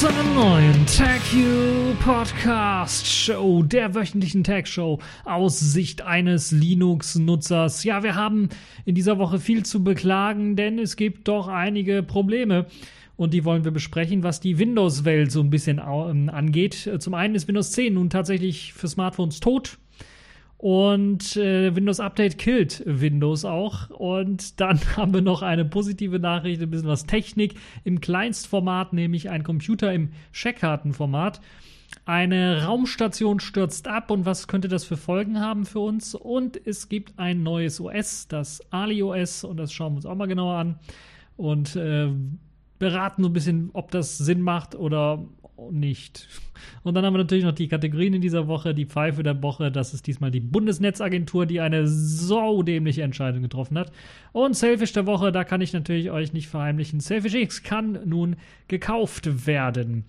zu einer neuen TechU Podcast Show, der wöchentlichen Tech Show aus Sicht eines Linux-Nutzers. Ja, wir haben in dieser Woche viel zu beklagen, denn es gibt doch einige Probleme und die wollen wir besprechen, was die Windows-Welt so ein bisschen ähm, angeht. Zum einen ist Windows 10 nun tatsächlich für Smartphones tot. Und äh, Windows Update killt Windows auch. Und dann haben wir noch eine positive Nachricht, ein bisschen was Technik im Kleinstformat, nämlich ein Computer im Checkkartenformat. Eine Raumstation stürzt ab und was könnte das für Folgen haben für uns? Und es gibt ein neues OS, das Ali OS, und das schauen wir uns auch mal genauer an. Und äh, beraten so ein bisschen, ob das Sinn macht oder nicht. Und dann haben wir natürlich noch die Kategorien in dieser Woche. Die Pfeife der Woche, das ist diesmal die Bundesnetzagentur, die eine so dämliche Entscheidung getroffen hat. Und Selfish der Woche, da kann ich natürlich euch nicht verheimlichen. Selfish X kann nun gekauft werden.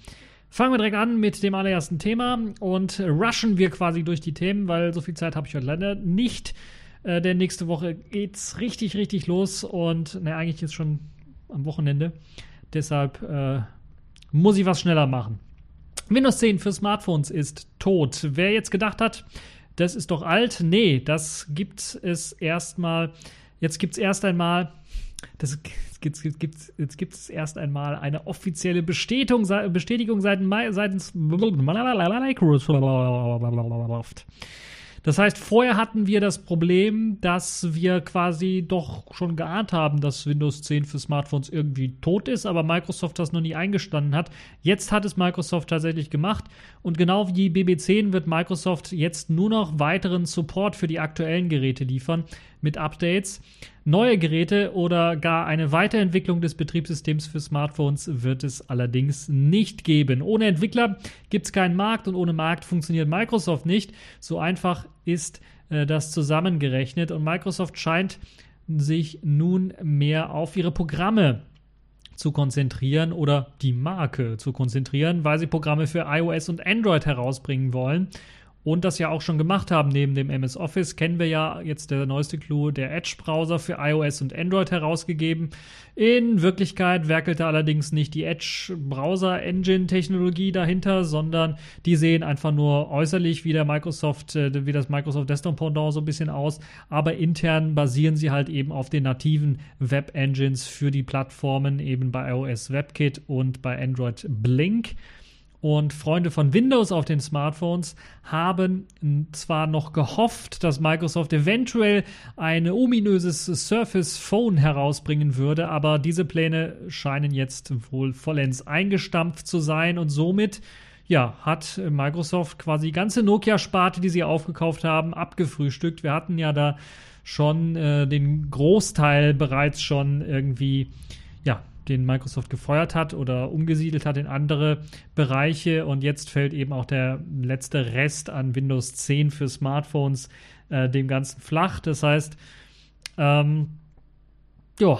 Fangen wir direkt an mit dem allerersten Thema und rushen wir quasi durch die Themen, weil so viel Zeit habe ich heute leider nicht. Äh, denn nächste Woche geht's richtig, richtig los und ne, eigentlich jetzt schon am Wochenende. Deshalb äh, muss ich was schneller machen. Windows 10 für Smartphones ist tot. Wer jetzt gedacht hat, das ist doch alt, nee, das gibt es erstmal. Jetzt gibt es erst einmal. Das gibt's, gibt's, jetzt gibt es erst einmal eine offizielle Bestätigung, Bestätigung seitens, seitens Microsoft. Das heißt, vorher hatten wir das Problem, dass wir quasi doch schon geahnt haben, dass Windows 10 für Smartphones irgendwie tot ist, aber Microsoft das noch nie eingestanden hat. Jetzt hat es Microsoft tatsächlich gemacht und genau wie BB10 wird Microsoft jetzt nur noch weiteren Support für die aktuellen Geräte liefern mit Updates. Neue Geräte oder gar eine Weiterentwicklung des Betriebssystems für Smartphones wird es allerdings nicht geben. Ohne Entwickler gibt es keinen Markt und ohne Markt funktioniert Microsoft nicht. So einfach ist äh, das zusammengerechnet und Microsoft scheint sich nun mehr auf ihre Programme zu konzentrieren oder die Marke zu konzentrieren, weil sie Programme für iOS und Android herausbringen wollen und das ja auch schon gemacht haben neben dem MS Office, kennen wir ja jetzt der neueste Clou, der Edge-Browser für iOS und Android herausgegeben. In Wirklichkeit werkelte allerdings nicht die Edge-Browser-Engine-Technologie dahinter, sondern die sehen einfach nur äußerlich wie der Microsoft, äh, wie das Microsoft Desktop Pendant so ein bisschen aus, aber intern basieren sie halt eben auf den nativen Web-Engines für die Plattformen, eben bei iOS WebKit und bei Android Blink. Und Freunde von Windows auf den Smartphones haben zwar noch gehofft, dass Microsoft eventuell ein ominöses Surface Phone herausbringen würde, aber diese Pläne scheinen jetzt wohl vollends eingestampft zu sein und somit ja, hat Microsoft quasi die ganze Nokia-Sparte, die sie aufgekauft haben, abgefrühstückt. Wir hatten ja da schon äh, den Großteil bereits schon irgendwie den Microsoft gefeuert hat oder umgesiedelt hat in andere Bereiche. Und jetzt fällt eben auch der letzte Rest an Windows 10 für Smartphones äh, dem Ganzen flach. Das heißt, ähm, ja,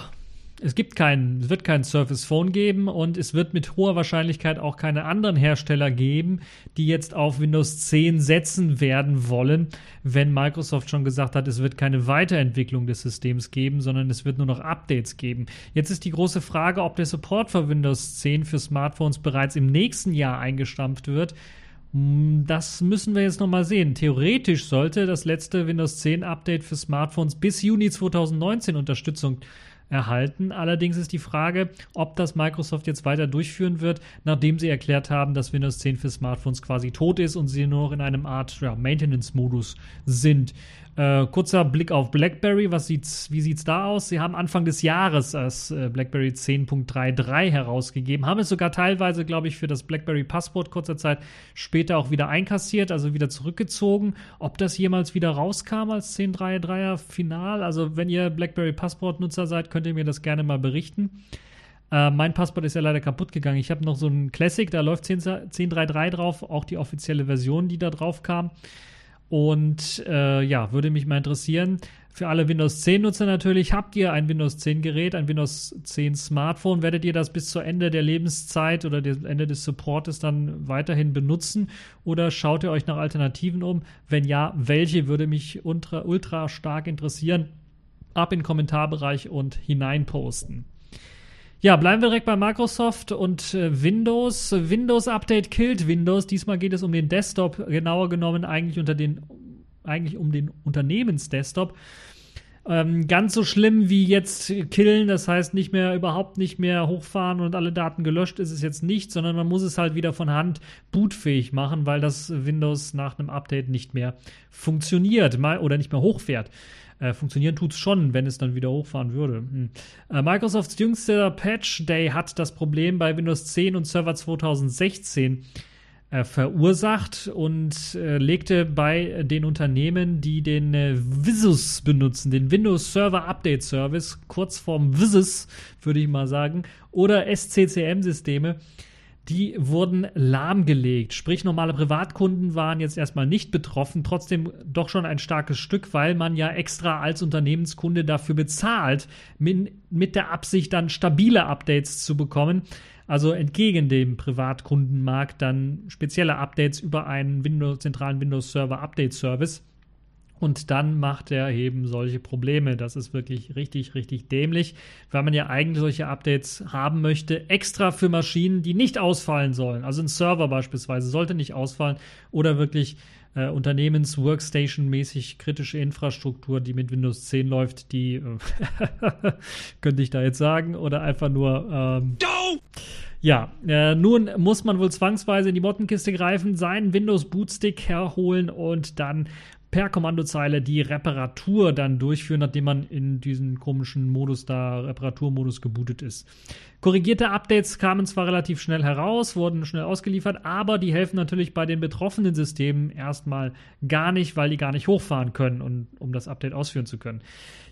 es gibt keinen, es wird kein Surface Phone geben und es wird mit hoher Wahrscheinlichkeit auch keine anderen Hersteller geben, die jetzt auf Windows 10 setzen werden wollen, wenn Microsoft schon gesagt hat, es wird keine Weiterentwicklung des Systems geben, sondern es wird nur noch Updates geben. Jetzt ist die große Frage, ob der Support für Windows 10 für Smartphones bereits im nächsten Jahr eingestampft wird. Hm, das müssen wir jetzt nochmal sehen. Theoretisch sollte das letzte Windows 10 Update für Smartphones bis Juni 2019 Unterstützung erhalten. Allerdings ist die Frage, ob das Microsoft jetzt weiter durchführen wird, nachdem sie erklärt haben, dass Windows 10 für Smartphones quasi tot ist und sie nur noch in einem Art ja, Maintenance-Modus sind. Äh, kurzer Blick auf BlackBerry. Was sieht's, wie sieht es da aus? Sie haben Anfang des Jahres das äh, BlackBerry 10.33 herausgegeben, haben es sogar teilweise, glaube ich, für das BlackBerry Passport kurzer Zeit später auch wieder einkassiert, also wieder zurückgezogen. Ob das jemals wieder rauskam als 10.33er Final? Also, wenn ihr BlackBerry Passport-Nutzer seid, könnt ihr mir das gerne mal berichten. Äh, mein Passport ist ja leider kaputt gegangen. Ich habe noch so ein Classic, da läuft 10.33 drauf, auch die offizielle Version, die da drauf kam. Und äh, ja, würde mich mal interessieren. Für alle Windows 10 Nutzer natürlich, habt ihr ein Windows 10 Gerät, ein Windows 10 Smartphone? Werdet ihr das bis zu Ende der Lebenszeit oder dem Ende des Supportes dann weiterhin benutzen? Oder schaut ihr euch nach Alternativen um? Wenn ja, welche würde mich ultra, ultra stark interessieren? Ab in den Kommentarbereich und hinein posten. Ja, bleiben wir direkt bei Microsoft und äh, Windows. Windows Update killt Windows. Diesmal geht es um den Desktop, genauer genommen eigentlich unter den eigentlich um den Unternehmensdesktop. Ähm, ganz so schlimm wie jetzt killen, das heißt nicht mehr, überhaupt nicht mehr hochfahren und alle Daten gelöscht ist es jetzt nicht, sondern man muss es halt wieder von Hand bootfähig machen, weil das Windows nach einem Update nicht mehr funktioniert oder nicht mehr hochfährt. Äh, funktionieren tut es schon, wenn es dann wieder hochfahren würde. Hm. Äh, Microsofts jüngster Patch Day hat das Problem bei Windows 10 und Server 2016 äh, verursacht und äh, legte bei den Unternehmen, die den äh, Visus benutzen, den Windows Server Update Service, kurz vorm Visus, würde ich mal sagen, oder SCCM-Systeme, die wurden lahmgelegt. Sprich, normale Privatkunden waren jetzt erstmal nicht betroffen, trotzdem doch schon ein starkes Stück, weil man ja extra als Unternehmenskunde dafür bezahlt, mit, der Absicht dann stabile Updates zu bekommen. Also entgegen dem Privatkundenmarkt dann spezielle Updates über einen Windows, zentralen Windows Server Update Service. Und dann macht er eben solche Probleme. Das ist wirklich richtig, richtig dämlich, weil man ja eigentlich solche Updates haben möchte, extra für Maschinen, die nicht ausfallen sollen. Also ein Server beispielsweise sollte nicht ausfallen oder wirklich äh, Unternehmens-Workstation-mäßig kritische Infrastruktur, die mit Windows 10 läuft, die äh, könnte ich da jetzt sagen, oder einfach nur. Ähm, ja, äh, nun muss man wohl zwangsweise in die Mottenkiste greifen, seinen Windows Bootstick herholen und dann per Kommandozeile die Reparatur dann durchführen, nachdem man in diesen komischen Modus da, Reparaturmodus gebootet ist. Korrigierte Updates kamen zwar relativ schnell heraus, wurden schnell ausgeliefert, aber die helfen natürlich bei den betroffenen Systemen erstmal gar nicht, weil die gar nicht hochfahren können, und, um das Update ausführen zu können.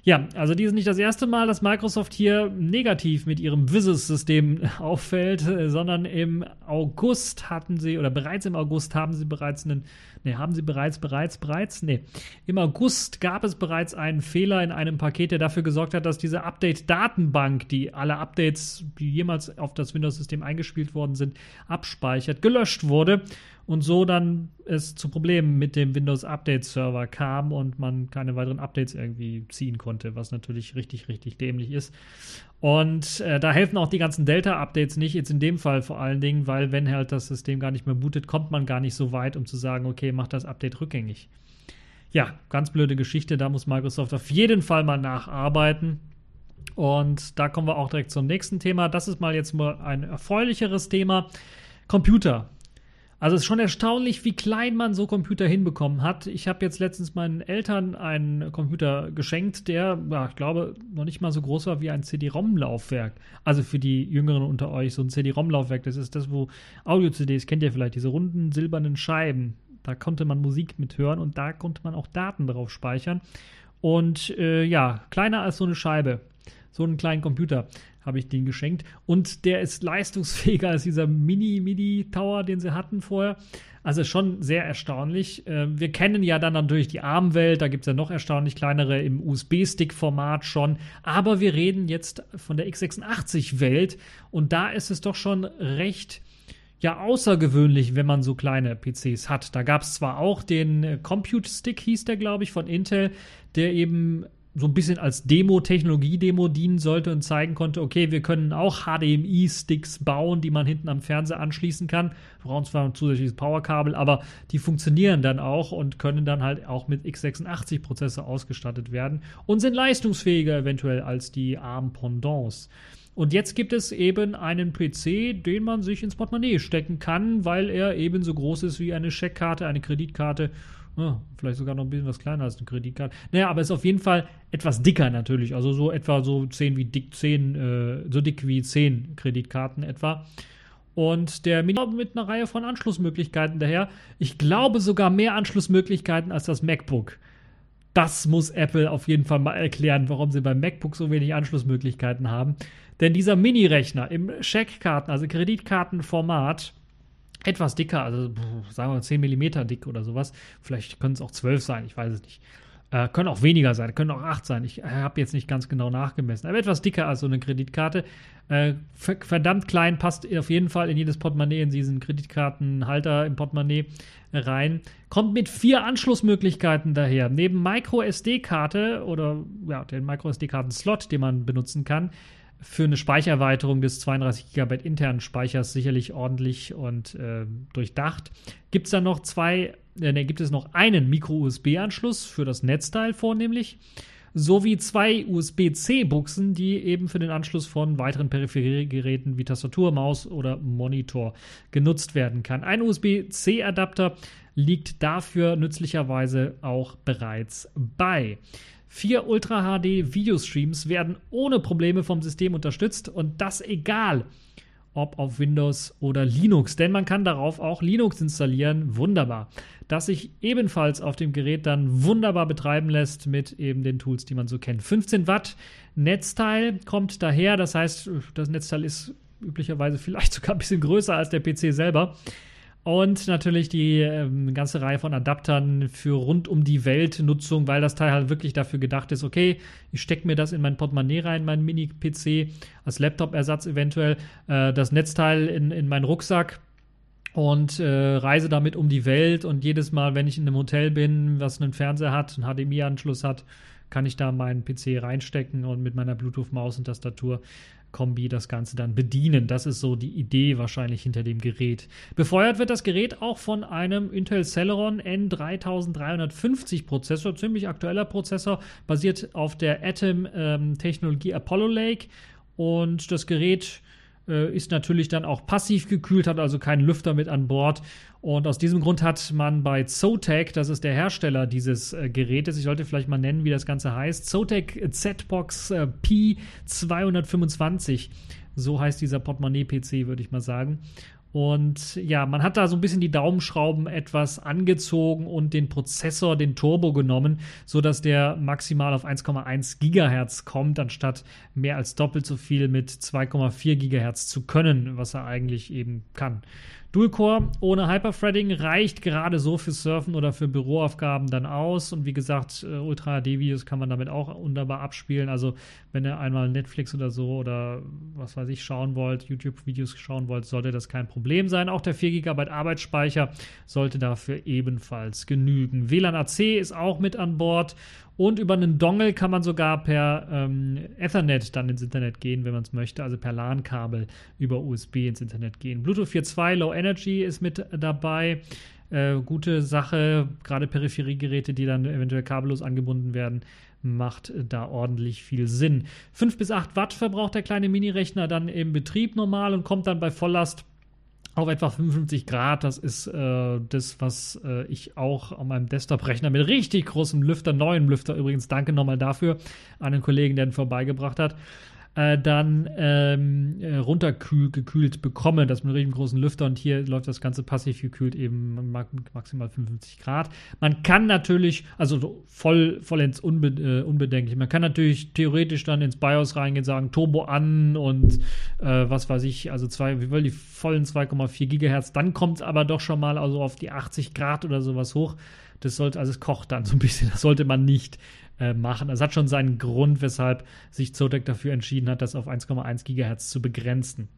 Ja, also dies ist nicht das erste Mal, dass Microsoft hier negativ mit ihrem Visus-System auffällt, sondern im August hatten sie, oder bereits im August haben sie bereits einen Ne, haben sie bereits, bereits, bereits? Ne. Im August gab es bereits einen Fehler in einem Paket, der dafür gesorgt hat, dass diese Update-Datenbank, die alle Updates, die jemals auf das Windows-System eingespielt worden sind, abspeichert, gelöscht wurde und so dann es zu Problemen mit dem Windows Update Server kam und man keine weiteren Updates irgendwie ziehen konnte, was natürlich richtig, richtig dämlich ist. Und äh, da helfen auch die ganzen Delta-Updates nicht, jetzt in dem Fall vor allen Dingen, weil wenn halt das System gar nicht mehr bootet, kommt man gar nicht so weit, um zu sagen, okay, mach das Update rückgängig. Ja, ganz blöde Geschichte, da muss Microsoft auf jeden Fall mal nacharbeiten. Und da kommen wir auch direkt zum nächsten Thema. Das ist mal jetzt mal ein erfreulicheres Thema. Computer. Also es ist schon erstaunlich, wie klein man so Computer hinbekommen hat. Ich habe jetzt letztens meinen Eltern einen Computer geschenkt, der, ja, ich glaube, noch nicht mal so groß war wie ein CD-ROM-Laufwerk. Also für die Jüngeren unter euch, so ein CD-ROM-Laufwerk, das ist das, wo Audio-CDs, kennt ihr vielleicht, diese runden silbernen Scheiben. Da konnte man Musik mithören und da konnte man auch Daten drauf speichern. Und äh, ja, kleiner als so eine Scheibe. So einen kleinen Computer habe ich den geschenkt. Und der ist leistungsfähiger als dieser Mini-Midi-Tower, den sie hatten vorher. Also schon sehr erstaunlich. Ähm, wir kennen ja dann natürlich die ARM-Welt, da gibt es ja noch erstaunlich kleinere im USB-Stick-Format schon. Aber wir reden jetzt von der x86-Welt und da ist es doch schon recht ja außergewöhnlich, wenn man so kleine PCs hat. Da gab es zwar auch den Compute Stick, hieß der, glaube ich, von Intel, der eben so ein bisschen als Demo, Technologie-Demo dienen sollte und zeigen konnte, okay, wir können auch HDMI-Sticks bauen, die man hinten am Fernseher anschließen kann. Wir brauchen zwar ein zusätzliches Powerkabel, aber die funktionieren dann auch und können dann halt auch mit x86-Prozessor ausgestattet werden und sind leistungsfähiger eventuell als die ARM-Pendants. Und jetzt gibt es eben einen PC, den man sich ins Portemonnaie stecken kann, weil er ebenso groß ist wie eine Scheckkarte, eine Kreditkarte vielleicht sogar noch ein bisschen was kleiner als eine Kreditkarte. Naja, aber ist auf jeden Fall etwas dicker natürlich. Also so etwa so 10 wie dick 10, äh, so dick wie 10 Kreditkarten etwa. Und der Mini mit einer Reihe von Anschlussmöglichkeiten daher. Ich glaube sogar mehr Anschlussmöglichkeiten als das MacBook. Das muss Apple auf jeden Fall mal erklären, warum sie beim MacBook so wenig Anschlussmöglichkeiten haben. Denn dieser Mini-Rechner im Scheckkarten, also Kreditkartenformat, etwas dicker, also sagen wir 10 mm dick oder sowas. Vielleicht können es auch 12 sein, ich weiß es nicht. Äh, können auch weniger sein, können auch 8 sein. Ich äh, habe jetzt nicht ganz genau nachgemessen. Aber etwas dicker als so eine Kreditkarte. Äh, verdammt klein, passt auf jeden Fall in jedes Portemonnaie, in diesen Kreditkartenhalter im Portemonnaie rein. Kommt mit vier Anschlussmöglichkeiten daher. Neben Micro SD-Karte oder ja, den Micro SD-Karten-Slot, den man benutzen kann, für eine Speichererweiterung des 32 GB internen Speichers sicherlich ordentlich und äh, durchdacht. Gibt es dann noch zwei, äh, ne, gibt es noch einen Micro-USB-Anschluss für das Netzteil vornehmlich, sowie zwei USB-C-Buchsen, die eben für den Anschluss von weiteren Peripheriegeräten wie Tastatur, Maus oder Monitor genutzt werden kann. Ein USB-C-Adapter liegt dafür nützlicherweise auch bereits bei. Vier Ultra HD Videostreams werden ohne Probleme vom System unterstützt und das egal, ob auf Windows oder Linux, denn man kann darauf auch Linux installieren. Wunderbar. Das sich ebenfalls auf dem Gerät dann wunderbar betreiben lässt mit eben den Tools, die man so kennt. 15 Watt Netzteil kommt daher, das heißt, das Netzteil ist üblicherweise vielleicht sogar ein bisschen größer als der PC selber. Und natürlich die ähm, ganze Reihe von Adaptern für rund um die Welt Nutzung, weil das Teil halt wirklich dafür gedacht ist, okay, ich stecke mir das in mein Portemonnaie rein, mein Mini-PC, als Laptop-Ersatz eventuell, äh, das Netzteil in, in meinen Rucksack und äh, reise damit um die Welt. Und jedes Mal, wenn ich in einem Hotel bin, was einen Fernseher hat, einen HDMI-Anschluss hat, kann ich da meinen PC reinstecken und mit meiner Bluetooth-Maus und Tastatur Kombi das Ganze dann bedienen. Das ist so die Idee wahrscheinlich hinter dem Gerät. Befeuert wird das Gerät auch von einem Intel Celeron N3350 Prozessor, ziemlich aktueller Prozessor, basiert auf der Atom-Technologie ähm, Apollo Lake. Und das Gerät ist natürlich dann auch passiv gekühlt, hat also keinen Lüfter mit an Bord. Und aus diesem Grund hat man bei Zotac, das ist der Hersteller dieses äh, Gerätes, ich sollte vielleicht mal nennen, wie das Ganze heißt, Zotac Z-Box äh, P225, so heißt dieser Portemonnaie-PC, würde ich mal sagen. Und ja, man hat da so ein bisschen die Daumenschrauben etwas angezogen und den Prozessor, den Turbo genommen, sodass der maximal auf 1,1 Gigahertz kommt, anstatt mehr als doppelt so viel mit 2,4 Gigahertz zu können, was er eigentlich eben kann. Dual-Core ohne Hyperthreading reicht gerade so für Surfen oder für Büroaufgaben dann aus. Und wie gesagt, äh, Ultra-HD-Videos kann man damit auch wunderbar abspielen. Also, wenn ihr einmal Netflix oder so oder was weiß ich schauen wollt, YouTube-Videos schauen wollt, sollte das kein Problem sein. Auch der 4 GB Arbeitsspeicher sollte dafür ebenfalls genügen. WLAN AC ist auch mit an Bord und über einen Dongle kann man sogar per ähm, Ethernet dann ins Internet gehen, wenn man es möchte, also per LAN-Kabel über USB ins Internet gehen. Bluetooth 4.2 Low Energy ist mit dabei. Äh, gute Sache, gerade Peripheriegeräte, die dann eventuell kabellos angebunden werden, macht da ordentlich viel Sinn. 5 bis 8 Watt verbraucht der kleine Mini-Rechner dann im Betrieb normal und kommt dann bei Volllast auf etwa 55 Grad. Das ist äh, das, was äh, ich auch an meinem Desktop-Rechner mit richtig großem Lüfter, neuen Lüfter übrigens, danke nochmal dafür, an den Kollegen, der den vorbeigebracht hat, äh, dann ähm, äh, runtergekühlt bekomme, das mit einem riesengroßen Lüfter und hier läuft das Ganze passiv gekühlt eben maximal 55 Grad. Man kann natürlich, also voll, vollends unbe äh, unbedenklich, man kann natürlich theoretisch dann ins BIOS reingehen, sagen Turbo an und äh, was weiß ich, also zwei, wir wollen die vollen 2,4 Gigahertz, dann kommt es aber doch schon mal also auf die 80 Grad oder sowas hoch. Das sollte, also es kocht dann so ein bisschen, das sollte man nicht äh, machen. Es hat schon seinen Grund, weshalb sich Zodec dafür entschieden hat, das auf 1,1 Gigahertz zu begrenzen.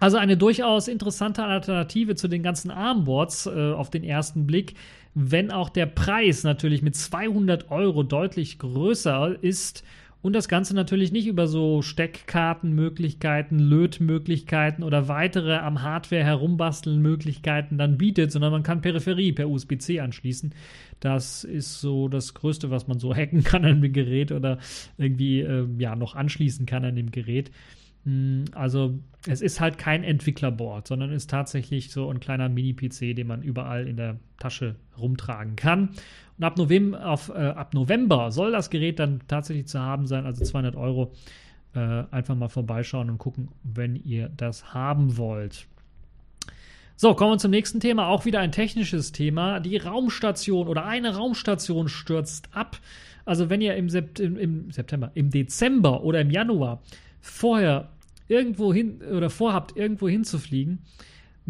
Also eine durchaus interessante Alternative zu den ganzen Armboards äh, auf den ersten Blick, wenn auch der Preis natürlich mit 200 Euro deutlich größer ist und das Ganze natürlich nicht über so Steckkartenmöglichkeiten, Lötmöglichkeiten oder weitere am Hardware herumbasteln Möglichkeiten dann bietet, sondern man kann Peripherie per USB-C anschließen. Das ist so das Größte, was man so hacken kann an dem Gerät oder irgendwie äh, ja noch anschließen kann an dem Gerät. Hm, also es ist halt kein Entwicklerboard, sondern ist tatsächlich so ein kleiner Mini-PC, den man überall in der Tasche rumtragen kann. Ab November, auf, äh, ab November soll das Gerät dann tatsächlich zu haben sein, also 200 Euro. Äh, einfach mal vorbeischauen und gucken, wenn ihr das haben wollt. So, kommen wir zum nächsten Thema. Auch wieder ein technisches Thema. Die Raumstation oder eine Raumstation stürzt ab. Also, wenn ihr im, Sept im, im September, im Dezember oder im Januar vorher irgendwo hin oder vorhabt, irgendwo hinzufliegen,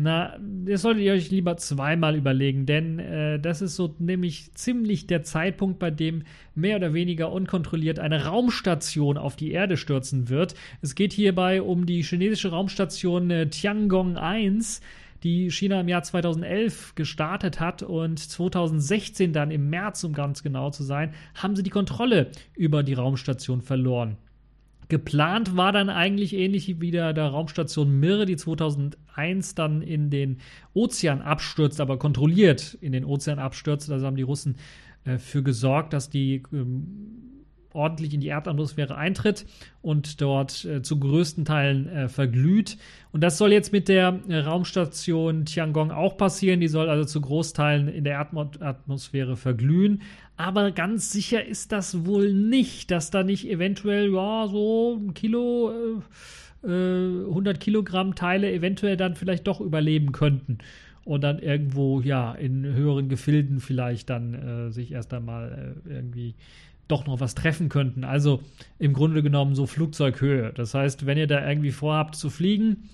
na, das solltet ihr euch lieber zweimal überlegen, denn äh, das ist so nämlich ziemlich der Zeitpunkt, bei dem mehr oder weniger unkontrolliert eine Raumstation auf die Erde stürzen wird. Es geht hierbei um die chinesische Raumstation äh, Tiangong 1 die China im Jahr 2011 gestartet hat und 2016 dann im März, um ganz genau zu sein, haben sie die Kontrolle über die Raumstation verloren. Geplant war dann eigentlich ähnlich wie der, der Raumstation Mir, die 2001 dann in den Ozean abstürzt, aber kontrolliert in den Ozean abstürzt. Also haben die Russen äh, für gesorgt, dass die ähm, ordentlich in die Erdatmosphäre eintritt und dort äh, zu größten Teilen äh, verglüht. Und das soll jetzt mit der äh, Raumstation Tiangong auch passieren. Die soll also zu Großteilen in der Erdatmosphäre verglühen. Aber ganz sicher ist das wohl nicht, dass da nicht eventuell, ja, so ein Kilo, 100 äh, Kilogramm Teile eventuell dann vielleicht doch überleben könnten und dann irgendwo, ja, in höheren Gefilden vielleicht dann äh, sich erst einmal äh, irgendwie doch noch was treffen könnten. Also im Grunde genommen so Flugzeughöhe. Das heißt, wenn ihr da irgendwie vorhabt zu fliegen,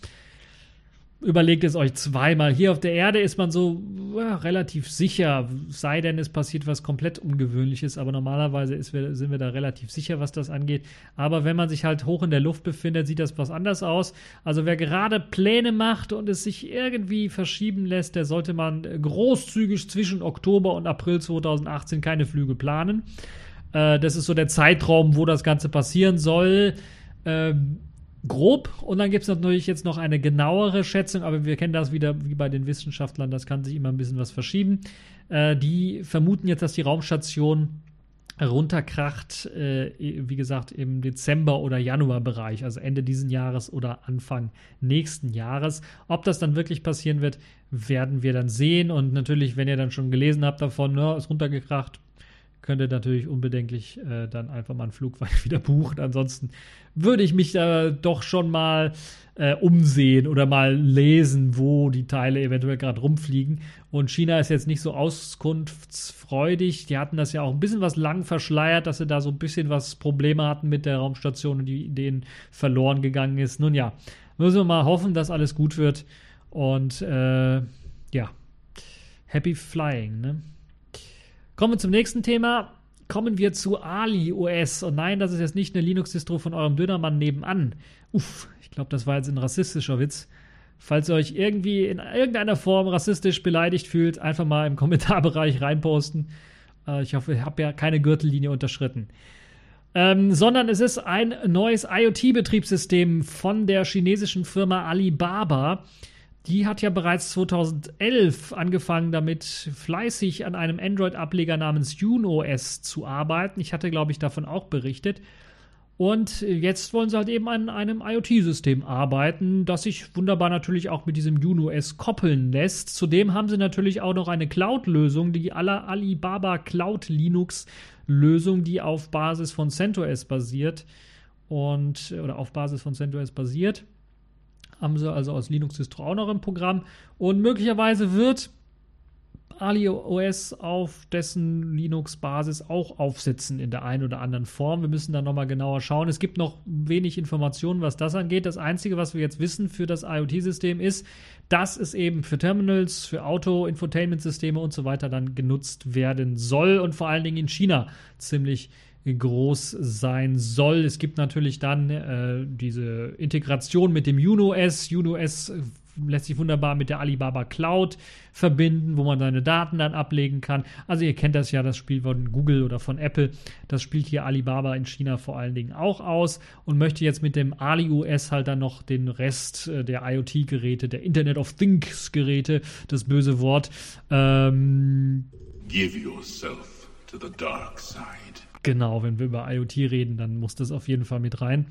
überlegt es euch zweimal. Hier auf der Erde ist man so ja, relativ sicher, sei denn es passiert was komplett Ungewöhnliches, aber normalerweise ist, sind wir da relativ sicher, was das angeht. Aber wenn man sich halt hoch in der Luft befindet, sieht das was anders aus. Also wer gerade Pläne macht und es sich irgendwie verschieben lässt, der sollte man großzügig zwischen Oktober und April 2018 keine Flüge planen. Äh, das ist so der Zeitraum, wo das Ganze passieren soll. Ähm, grob. Und dann gibt es natürlich jetzt noch eine genauere Schätzung, aber wir kennen das wieder wie bei den Wissenschaftlern, das kann sich immer ein bisschen was verschieben. Äh, die vermuten jetzt, dass die Raumstation runterkracht, äh, wie gesagt, im Dezember- oder Januar-Bereich, also Ende diesen Jahres oder Anfang nächsten Jahres. Ob das dann wirklich passieren wird, werden wir dann sehen. Und natürlich, wenn ihr dann schon gelesen habt davon, ne, ist runtergekracht, könnt ihr natürlich unbedenklich äh, dann einfach mal einen Flug wieder buchen. Ansonsten würde ich mich da doch schon mal äh, umsehen oder mal lesen, wo die Teile eventuell gerade rumfliegen. Und China ist jetzt nicht so auskunftsfreudig. Die hatten das ja auch ein bisschen was lang verschleiert, dass sie da so ein bisschen was Probleme hatten mit der Raumstation und die denen verloren gegangen ist. Nun ja, müssen wir mal hoffen, dass alles gut wird. Und äh, ja, happy flying, ne? Kommen wir zum nächsten Thema. Kommen wir zu Ali OS. Und nein, das ist jetzt nicht eine Linux-Distro von eurem Dönermann nebenan. Uff, ich glaube, das war jetzt ein rassistischer Witz. Falls ihr euch irgendwie in irgendeiner Form rassistisch beleidigt fühlt, einfach mal im Kommentarbereich reinposten. Äh, ich hoffe, ihr habt ja keine Gürtellinie unterschritten. Ähm, sondern es ist ein neues IoT-Betriebssystem von der chinesischen Firma Alibaba. Die hat ja bereits 2011 angefangen, damit fleißig an einem Android-Ableger namens UnoS zu arbeiten. Ich hatte, glaube ich, davon auch berichtet. Und jetzt wollen sie halt eben an einem IoT-System arbeiten, das sich wunderbar natürlich auch mit diesem UnoS koppeln lässt. Zudem haben sie natürlich auch noch eine Cloud-Lösung, die Alibaba Cloud Linux-Lösung, die auf Basis von CentOS basiert und oder auf Basis von CentOS basiert haben sie also aus Linux-Distro auch noch im Programm. Und möglicherweise wird AliOS auf dessen Linux-Basis auch aufsetzen in der einen oder anderen Form. Wir müssen da nochmal genauer schauen. Es gibt noch wenig Informationen, was das angeht. Das Einzige, was wir jetzt wissen für das IoT-System ist, dass es eben für Terminals, für Auto-Infotainment-Systeme und so weiter dann genutzt werden soll und vor allen Dingen in China ziemlich groß sein soll. Es gibt natürlich dann äh, diese Integration mit dem UnoS. UnoS äh, lässt sich wunderbar mit der Alibaba Cloud verbinden, wo man seine Daten dann ablegen kann. Also ihr kennt das ja, das Spiel von Google oder von Apple. Das spielt hier Alibaba in China vor allen Dingen auch aus und möchte jetzt mit dem AliOS halt dann noch den Rest äh, der IoT-Geräte, der Internet of Things-Geräte, das böse Wort, ähm, Give yourself to the dark side. Genau, wenn wir über IoT reden, dann muss das auf jeden Fall mit rein.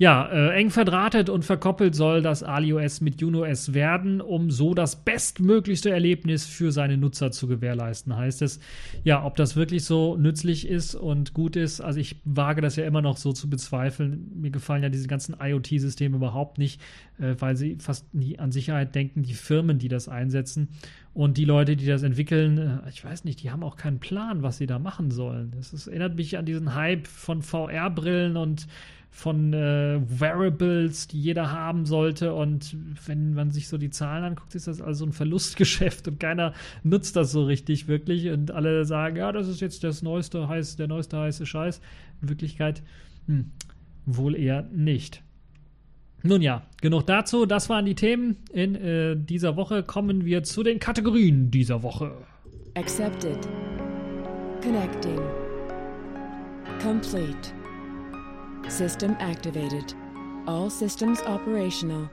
Ja, äh, eng verdrahtet und verkoppelt soll das AliOS mit UnoS werden, um so das bestmöglichste Erlebnis für seine Nutzer zu gewährleisten, heißt es. Ja, ob das wirklich so nützlich ist und gut ist, also ich wage das ja immer noch so zu bezweifeln. Mir gefallen ja diese ganzen IoT-Systeme überhaupt nicht, äh, weil sie fast nie an Sicherheit denken, die Firmen, die das einsetzen. Und die Leute, die das entwickeln, äh, ich weiß nicht, die haben auch keinen Plan, was sie da machen sollen. Das ist, erinnert mich an diesen Hype von VR-Brillen und von äh, Variables, die jeder haben sollte. Und wenn man sich so die Zahlen anguckt, ist das also ein Verlustgeschäft und keiner nutzt das so richtig wirklich. Und alle sagen, ja, das ist jetzt das neueste, heiß, der neueste heiße Scheiß. In Wirklichkeit hm, wohl eher nicht. Nun ja, genug dazu. Das waren die Themen in äh, dieser Woche. Kommen wir zu den Kategorien dieser Woche. Accepted. Connecting. Complete. System activated. All systems operational.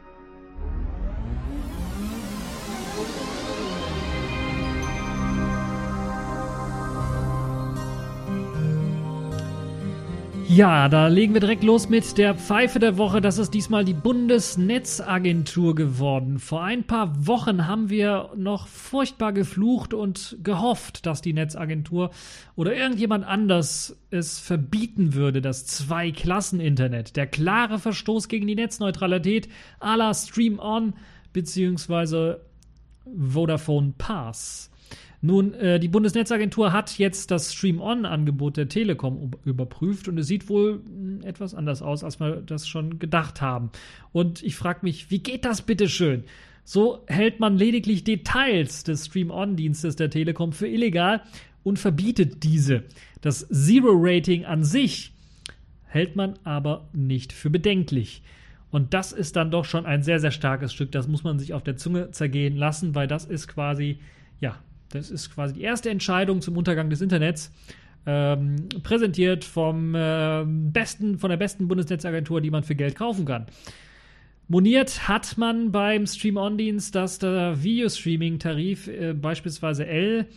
Ja, da legen wir direkt los mit der Pfeife der Woche. Das ist diesmal die Bundesnetzagentur geworden. Vor ein paar Wochen haben wir noch furchtbar geflucht und gehofft, dass die Netzagentur oder irgendjemand anders es verbieten würde, das Zwei-Klassen-Internet. Der klare Verstoß gegen die Netzneutralität à la Stream On bzw. Vodafone Pass. Nun, äh, die Bundesnetzagentur hat jetzt das Stream-On-Angebot der Telekom überprüft und es sieht wohl hm, etwas anders aus, als wir das schon gedacht haben. Und ich frage mich, wie geht das bitte schön? So hält man lediglich Details des Stream-On-Dienstes der Telekom für illegal und verbietet diese. Das Zero-Rating an sich hält man aber nicht für bedenklich. Und das ist dann doch schon ein sehr, sehr starkes Stück. Das muss man sich auf der Zunge zergehen lassen, weil das ist quasi, ja, das ist quasi die erste Entscheidung zum Untergang des Internets. Ähm, präsentiert vom äh, besten, von der besten Bundesnetzagentur, die man für Geld kaufen kann. Moniert hat man beim Stream-On-Dienst, dass der Videostreaming-Tarif, äh, beispielsweise L,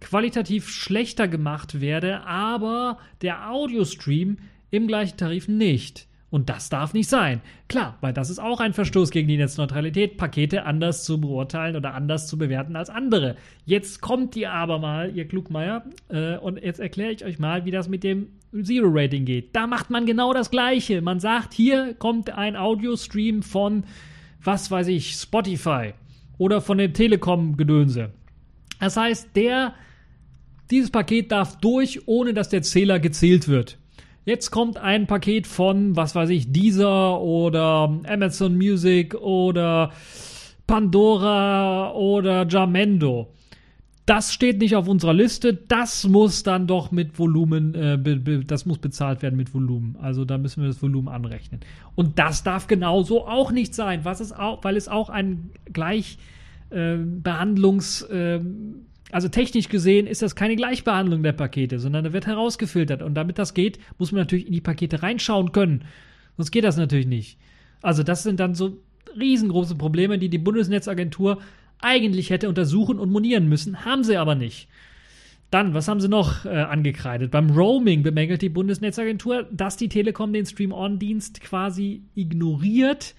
qualitativ schlechter gemacht werde, aber der Audiostream im gleichen Tarif nicht. Und das darf nicht sein. Klar, weil das ist auch ein Verstoß gegen die Netzneutralität, Pakete anders zu beurteilen oder anders zu bewerten als andere. Jetzt kommt ihr aber mal, ihr Klugmeier, äh, und jetzt erkläre ich euch mal, wie das mit dem Zero-Rating geht. Da macht man genau das Gleiche. Man sagt, hier kommt ein Audio-Stream von, was weiß ich, Spotify oder von dem Telekom-Gedönse. Das heißt, der, dieses Paket darf durch, ohne dass der Zähler gezählt wird. Jetzt kommt ein Paket von, was weiß ich, Deezer oder Amazon Music oder Pandora oder Jamendo. Das steht nicht auf unserer Liste. Das muss dann doch mit Volumen, äh, be, be, das muss bezahlt werden mit Volumen. Also da müssen wir das Volumen anrechnen. Und das darf genauso auch nicht sein, was es auch, weil es auch ein Gleichbehandlungs äh, also technisch gesehen ist das keine Gleichbehandlung der Pakete, sondern da wird herausgefiltert. Und damit das geht, muss man natürlich in die Pakete reinschauen können. Sonst geht das natürlich nicht. Also das sind dann so riesengroße Probleme, die die Bundesnetzagentur eigentlich hätte untersuchen und monieren müssen, haben sie aber nicht. Dann, was haben sie noch äh, angekreidet? Beim Roaming bemängelt die Bundesnetzagentur, dass die Telekom den Stream-On-Dienst quasi ignoriert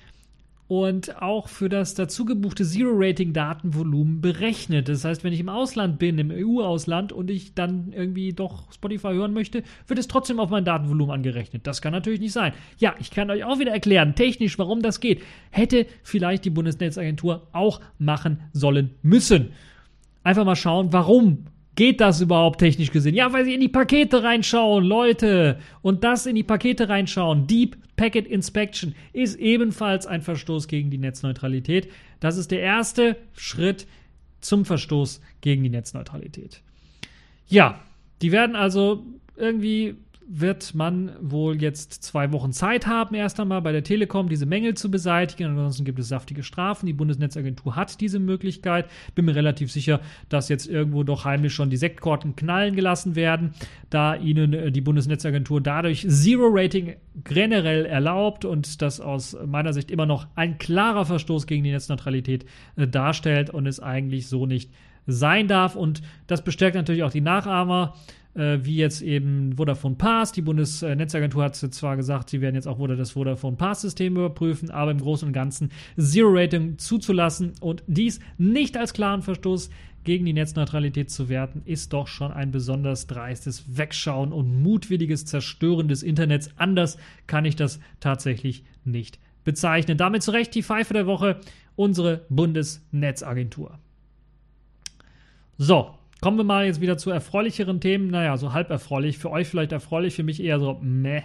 und auch für das dazu gebuchte Zero-Rating-Datenvolumen berechnet. Das heißt, wenn ich im Ausland bin, im EU-Ausland und ich dann irgendwie doch Spotify hören möchte, wird es trotzdem auf mein Datenvolumen angerechnet. Das kann natürlich nicht sein. Ja, ich kann euch auch wieder erklären, technisch, warum das geht. Hätte vielleicht die Bundesnetzagentur auch machen sollen müssen. Einfach mal schauen, warum geht das überhaupt technisch gesehen? Ja, weil sie in die Pakete reinschauen, Leute. Und das in die Pakete reinschauen, Deep Packet Inspection, ist ebenfalls ein Verstoß gegen die Netzneutralität. Das ist der erste Schritt zum Verstoß gegen die Netzneutralität. Ja, die werden also irgendwie wird man wohl jetzt zwei Wochen Zeit haben, erst einmal bei der Telekom diese Mängel zu beseitigen. Ansonsten gibt es saftige Strafen. Die Bundesnetzagentur hat diese Möglichkeit. Bin mir relativ sicher, dass jetzt irgendwo doch heimlich schon die Sektkorten knallen gelassen werden, da ihnen äh, die Bundesnetzagentur dadurch Zero Rating generell erlaubt und das aus meiner Sicht immer noch ein klarer Verstoß gegen die Netzneutralität äh, darstellt und es eigentlich so nicht sein darf. Und das bestärkt natürlich auch die Nachahmer äh, wie jetzt eben Vodafone Pass. Die Bundesnetzagentur hat zwar gesagt, sie werden jetzt auch das Vodafone Pass-System überprüfen, aber im Großen und Ganzen Zero-Rating zuzulassen und dies nicht als klaren Verstoß gegen die Netzneutralität zu werten, ist doch schon ein besonders dreistes Wegschauen und mutwilliges Zerstören des Internets. Anders kann ich das tatsächlich nicht bezeichnen. Damit zu Recht die Pfeife der Woche, unsere Bundesnetzagentur. So, Kommen wir mal jetzt wieder zu erfreulicheren Themen. Naja, so halb erfreulich. Für euch vielleicht erfreulich, für mich eher so meh.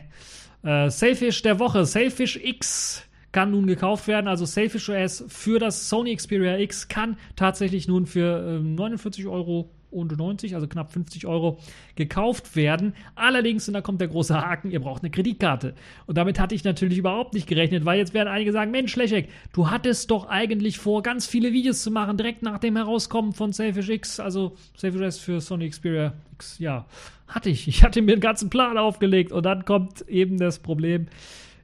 Äh, Sailfish der Woche. Sailfish X kann nun gekauft werden. Also Sailfish OS für das Sony Xperia X kann tatsächlich nun für äh, 49 Euro also knapp 50 Euro, gekauft werden. Allerdings, und da kommt der große Haken, ihr braucht eine Kreditkarte. Und damit hatte ich natürlich überhaupt nicht gerechnet, weil jetzt werden einige sagen, Mensch, Lechek, du hattest doch eigentlich vor, ganz viele Videos zu machen, direkt nach dem Herauskommen von Selfish X, also Selfish S für Sony Xperia X, ja, hatte ich. Ich hatte mir einen ganzen Plan aufgelegt und dann kommt eben das Problem,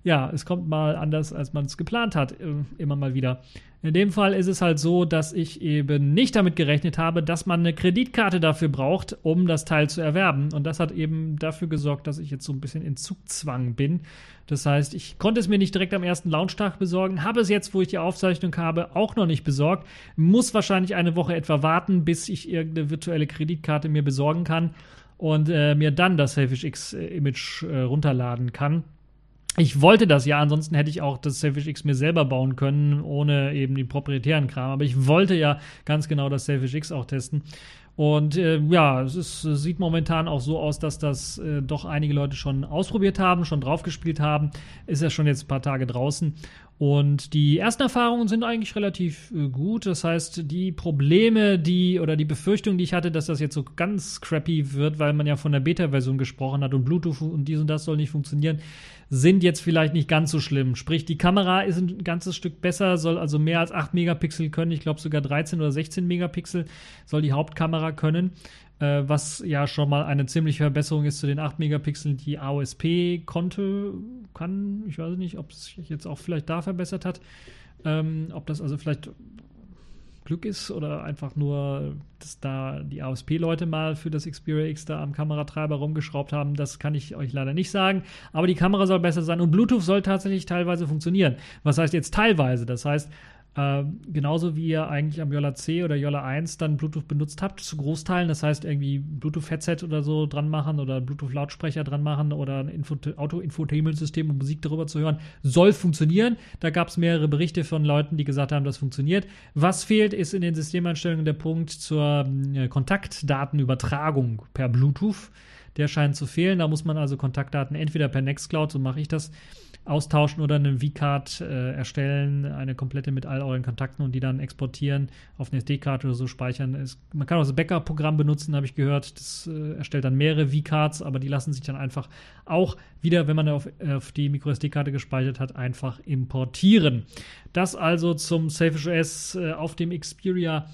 ja, es kommt mal anders, als man es geplant hat, äh, immer mal wieder. In dem Fall ist es halt so, dass ich eben nicht damit gerechnet habe, dass man eine Kreditkarte dafür braucht, um das Teil zu erwerben. Und das hat eben dafür gesorgt, dass ich jetzt so ein bisschen in Zugzwang bin. Das heißt, ich konnte es mir nicht direkt am ersten Launchtag besorgen, habe es jetzt, wo ich die Aufzeichnung habe, auch noch nicht besorgt. Muss wahrscheinlich eine Woche etwa warten, bis ich irgendeine virtuelle Kreditkarte mir besorgen kann und äh, mir dann das Selfish X äh, Image äh, runterladen kann. Ich wollte das ja, ansonsten hätte ich auch das Selfish X mir selber bauen können, ohne eben die proprietären Kram. Aber ich wollte ja ganz genau das Selfish X auch testen. Und äh, ja, es, ist, es, sieht momentan auch so aus, dass das äh, doch einige Leute schon ausprobiert haben, schon draufgespielt haben. Ist ja schon jetzt ein paar Tage draußen. Und die ersten Erfahrungen sind eigentlich relativ äh, gut. Das heißt, die Probleme, die oder die Befürchtung, die ich hatte, dass das jetzt so ganz crappy wird, weil man ja von der Beta-Version gesprochen hat und Bluetooth und dies und das soll nicht funktionieren, sind jetzt vielleicht nicht ganz so schlimm. Sprich, die Kamera ist ein ganzes Stück besser, soll also mehr als 8 Megapixel können. Ich glaube sogar 13 oder 16 Megapixel soll die Hauptkamera können äh, was ja schon mal eine ziemliche Verbesserung ist zu den 8 Megapixeln, die AOSP konnte, kann. Ich weiß nicht, ob es sich jetzt auch vielleicht da verbessert hat. Ähm, ob das also vielleicht Glück ist oder einfach nur, dass da die AOSP-Leute mal für das Xperia X da am Kameratreiber rumgeschraubt haben, das kann ich euch leider nicht sagen. Aber die Kamera soll besser sein und Bluetooth soll tatsächlich teilweise funktionieren. Was heißt jetzt teilweise? Das heißt, äh, genauso wie ihr eigentlich am Yola C oder Yola 1 dann Bluetooth benutzt habt, zu Großteilen. Das heißt, irgendwie Bluetooth-Headset oder so dran machen oder Bluetooth-Lautsprecher dran machen oder ein Auto-Infotainment-System, um Musik darüber zu hören, soll funktionieren. Da gab es mehrere Berichte von Leuten, die gesagt haben, das funktioniert. Was fehlt, ist in den Systemeinstellungen der Punkt zur äh, Kontaktdatenübertragung per Bluetooth. Der scheint zu fehlen. Da muss man also Kontaktdaten entweder per Nextcloud, so mache ich das, austauschen oder eine V-Card äh, erstellen, eine komplette mit all euren Kontakten und die dann exportieren auf eine SD-Karte oder so speichern. Es, man kann auch das Backup-Programm benutzen, habe ich gehört. Das äh, erstellt dann mehrere V-Cards, aber die lassen sich dann einfach auch wieder, wenn man auf, auf die MicroSD-Karte gespeichert hat, einfach importieren. Das also zum Selfish OS äh, auf dem Xperia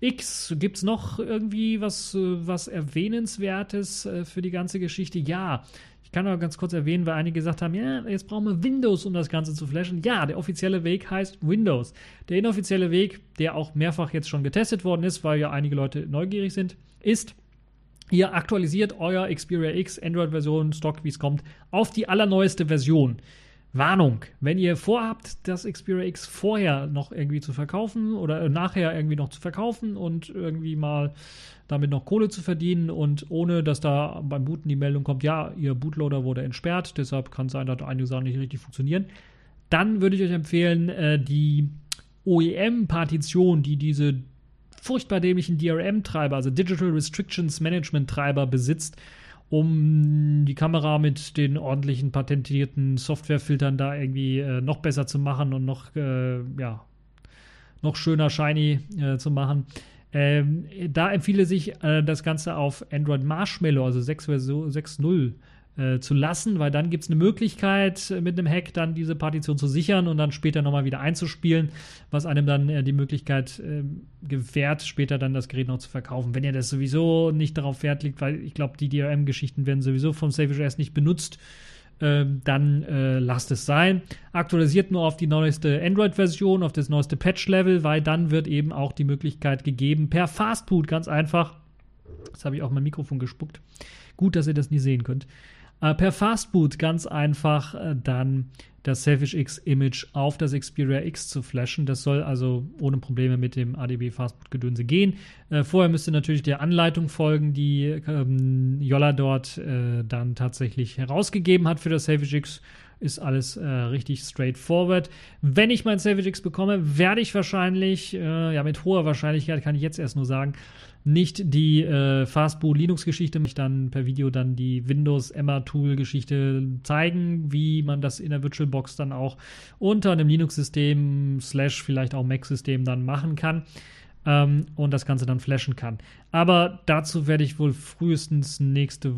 X. Gibt es noch irgendwie was, äh, was Erwähnenswertes äh, für die ganze Geschichte? Ja, ich kann aber ganz kurz erwähnen, weil einige gesagt haben, ja, jetzt brauchen wir Windows, um das Ganze zu flashen. Ja, der offizielle Weg heißt Windows. Der inoffizielle Weg, der auch mehrfach jetzt schon getestet worden ist, weil ja einige Leute neugierig sind, ist, ihr aktualisiert euer Xperia X Android-Version, Stock, wie es kommt, auf die allerneueste Version. Warnung, wenn ihr vorhabt, das Xperia X vorher noch irgendwie zu verkaufen oder nachher irgendwie noch zu verkaufen und irgendwie mal damit noch Kohle zu verdienen und ohne, dass da beim Booten die Meldung kommt, ja, ihr Bootloader wurde entsperrt, deshalb kann es sein, dass einige Sachen nicht richtig funktionieren, dann würde ich euch empfehlen, äh, die OEM-Partition, die diese furchtbar dämlichen DRM-Treiber, also Digital Restrictions Management-Treiber besitzt, um die Kamera mit den ordentlichen patentierten Softwarefiltern da irgendwie äh, noch besser zu machen und noch, äh, ja, noch schöner shiny äh, zu machen. Ähm, da empfiehlt sich äh, das Ganze auf Android Marshmallow, also 6.0 äh, zu lassen, weil dann gibt es eine Möglichkeit, äh, mit einem Hack dann diese Partition zu sichern und dann später nochmal wieder einzuspielen, was einem dann äh, die Möglichkeit äh, gewährt, später dann das Gerät noch zu verkaufen. Wenn ihr das sowieso nicht darauf Wert legt, weil ich glaube, die DRM-Geschichten werden sowieso vom Savage OS nicht benutzt, ähm, dann äh, lasst es sein. Aktualisiert nur auf die neueste Android-Version, auf das neueste Patch-Level, weil dann wird eben auch die Möglichkeit gegeben, per Fastboot ganz einfach, das habe ich auch mein Mikrofon gespuckt, gut, dass ihr das nie sehen könnt, äh, per Fastboot ganz einfach äh, dann das Selfish X Image auf das Xperia X zu flashen. Das soll also ohne Probleme mit dem ADB Fastboot Gedönse gehen. Äh, vorher müsste natürlich der Anleitung folgen, die ähm, Jolla dort äh, dann tatsächlich herausgegeben hat für das Selfish X ist alles äh, richtig straightforward. Wenn ich mein Savage X bekomme, werde ich wahrscheinlich, äh, ja, mit hoher Wahrscheinlichkeit kann ich jetzt erst nur sagen, nicht die äh, Fastboot Linux-Geschichte, mich dann per Video dann die Windows Emma Tool-Geschichte zeigen, wie man das in der VirtualBox dann auch unter einem Linux-System slash vielleicht auch Mac-System dann machen kann. ähm, und das Ganze dann flashen kann. Aber dazu werde ich wohl frühestens nächste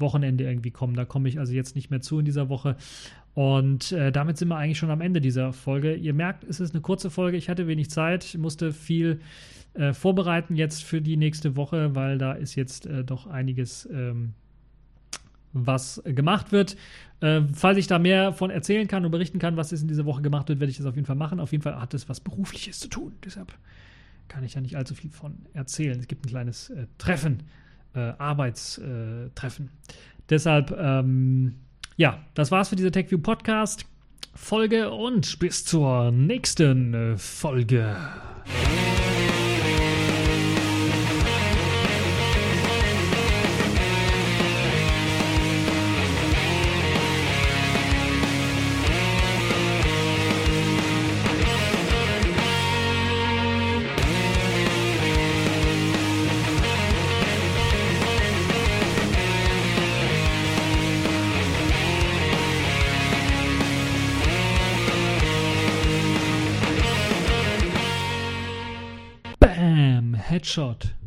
Wochenende irgendwie kommen. Da komme ich also jetzt nicht mehr zu in dieser Woche. Und äh, damit sind wir eigentlich schon am Ende dieser Folge. Ihr merkt, es ist eine kurze Folge. Ich hatte wenig Zeit, musste viel äh, vorbereiten jetzt für die nächste Woche, weil da ist jetzt äh, doch einiges, ähm, was gemacht wird. Äh, falls ich da mehr von erzählen kann und berichten kann, was jetzt in dieser Woche gemacht wird, werde ich das auf jeden Fall machen. Auf jeden Fall hat es was Berufliches zu tun. Deshalb kann ich da nicht allzu viel von erzählen. Es gibt ein kleines äh, Treffen, äh, Arbeitstreffen. Deshalb, ähm, ja, das war's für diese TechView Podcast Folge und bis zur nächsten äh, Folge. Headshot.